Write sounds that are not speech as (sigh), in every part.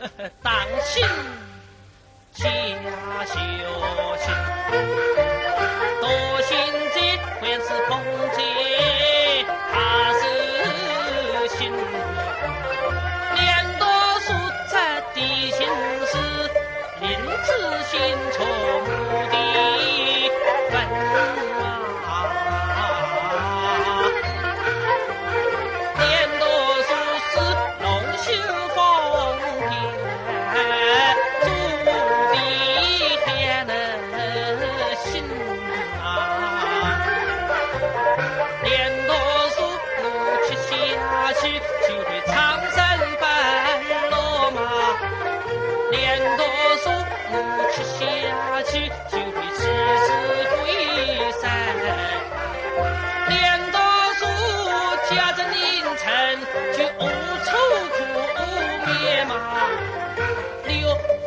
(laughs) 当心下修行，多心这还是空劫，他是心。两多数在地心事，临此心错就会起死回生。年多数家阵凌晨，就无处可灭嘛。六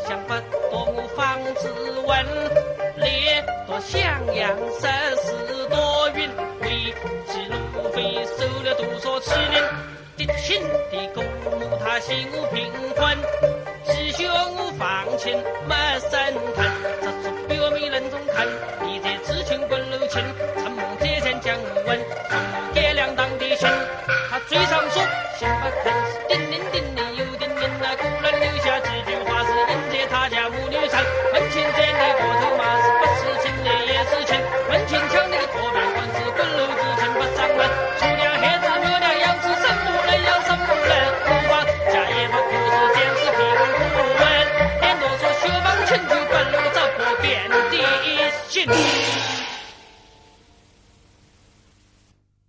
想不多我方知问，列多襄阳三十多云，为其路费受了多少欺凌？敌情的公母他心无平衡，弟兄放情没神探这次表面人中看你在痴情滚路情承梦借钱将我问从无爹娘当的心他嘴上说心不狠叮铃叮铃又叮铃那古人留下几句 it!